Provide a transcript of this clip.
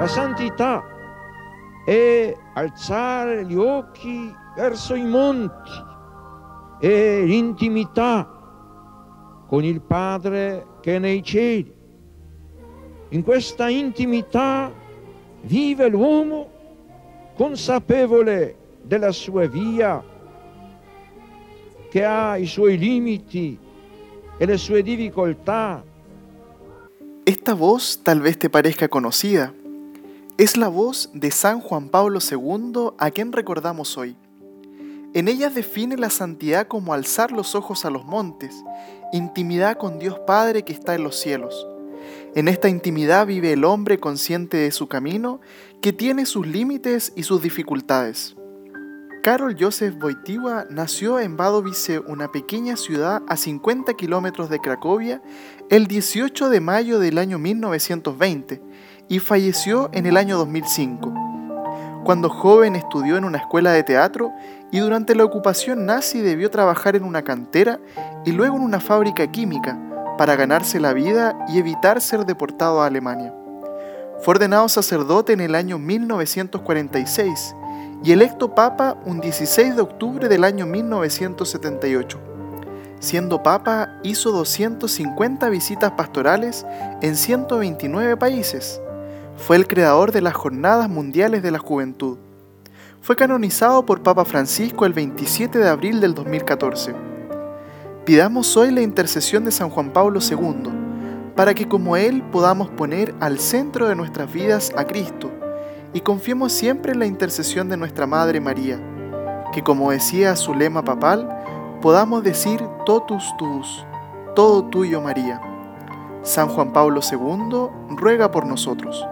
La santità è alzare gli occhi verso i monti e l'intimità con il Padre che è nei cieli. In questa intimità vive l'uomo consapevole della sua via, che ha i suoi limiti e le sue difficoltà. Esta voz tal vez te parezca conocida. Es la voz de San Juan Pablo II a quien recordamos hoy. En ella define la santidad como alzar los ojos a los montes, intimidad con Dios Padre que está en los cielos. En esta intimidad vive el hombre consciente de su camino, que tiene sus límites y sus dificultades. Karol Joseph Wojtyła nació en Wadowice, una pequeña ciudad a 50 kilómetros de Cracovia, el 18 de mayo del año 1920 y falleció en el año 2005. Cuando joven estudió en una escuela de teatro y durante la ocupación nazi debió trabajar en una cantera y luego en una fábrica química para ganarse la vida y evitar ser deportado a Alemania. Fue ordenado sacerdote en el año 1946 y electo papa un 16 de octubre del año 1978. Siendo papa, hizo 250 visitas pastorales en 129 países. Fue el creador de las Jornadas Mundiales de la Juventud fue canonizado por Papa Francisco el 27 de abril del 2014. Pidamos hoy la intercesión de San Juan Pablo II, para que como Él podamos poner al centro de nuestras vidas a Cristo y confiemos siempre en la intercesión de nuestra Madre María, que como decía su lema papal, podamos decir totus tuus, todo tuyo María. San Juan Pablo II ruega por nosotros.